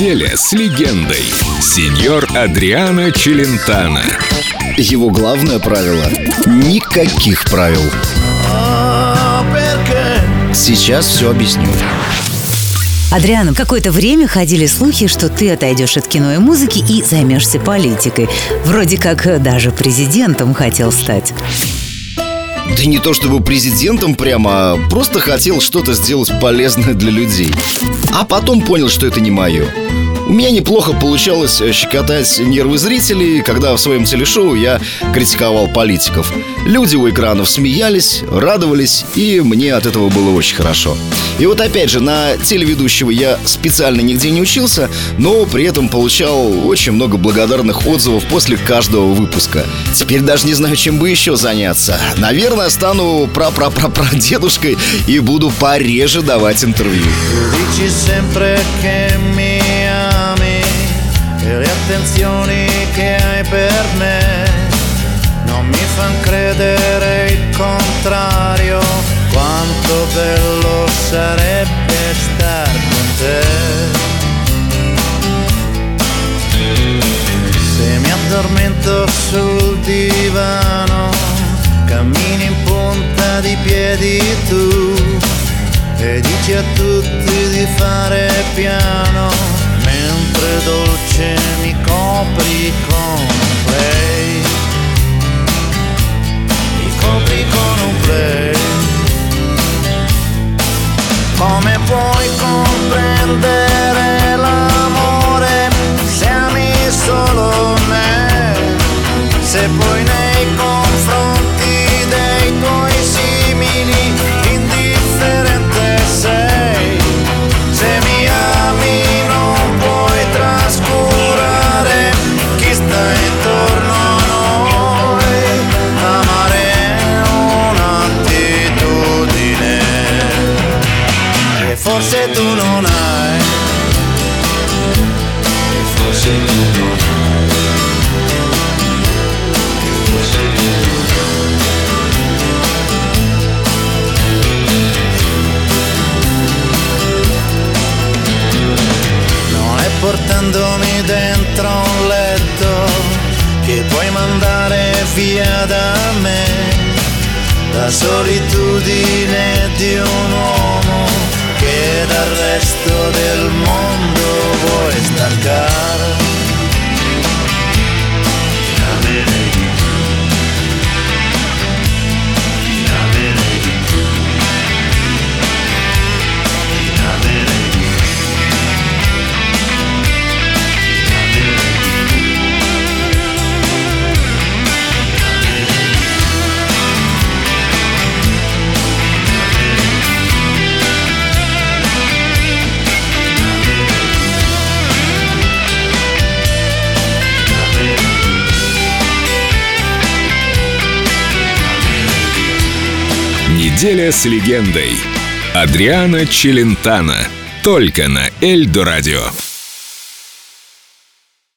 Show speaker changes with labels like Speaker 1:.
Speaker 1: Неделя с легендой. Сеньор Адриано Челентано.
Speaker 2: Его главное правило – никаких правил. Сейчас все объясню.
Speaker 3: Адриана, какое-то время ходили слухи, что ты отойдешь от кино и музыки и займешься политикой. Вроде как даже президентом хотел стать.
Speaker 2: Да не то чтобы президентом прямо, а просто хотел что-то сделать полезное для людей. А потом понял, что это не мое. У меня неплохо получалось э, щекотать нервы зрителей, когда в своем телешоу я критиковал политиков. Люди у экранов смеялись, радовались, и мне от этого было очень хорошо. И вот опять же, на телеведущего я специально нигде не учился, но при этом получал очень много благодарных отзывов после каждого выпуска. Теперь даже не знаю, чем бы еще заняться. Наверное, стану пра-пра-пра-пра-дедушкой и буду пореже давать интервью.
Speaker 4: Le attenzioni che hai per me. Non mi fanno credere il contrario quanto bello sarebbe star con te. Se mi addormento sul divano cammini in punta di piedi tu e dici a tutti di fare piano mentre dolce complete forse tu non hai, forse tu non hai, forse tu non hai. Non è portandomi dentro un letto che puoi mandare via da me la solitudine di un uomo che dal resto del mondo vuoi
Speaker 1: Неделя с легендой. Адриана Челентано. Только на Эльдо радио.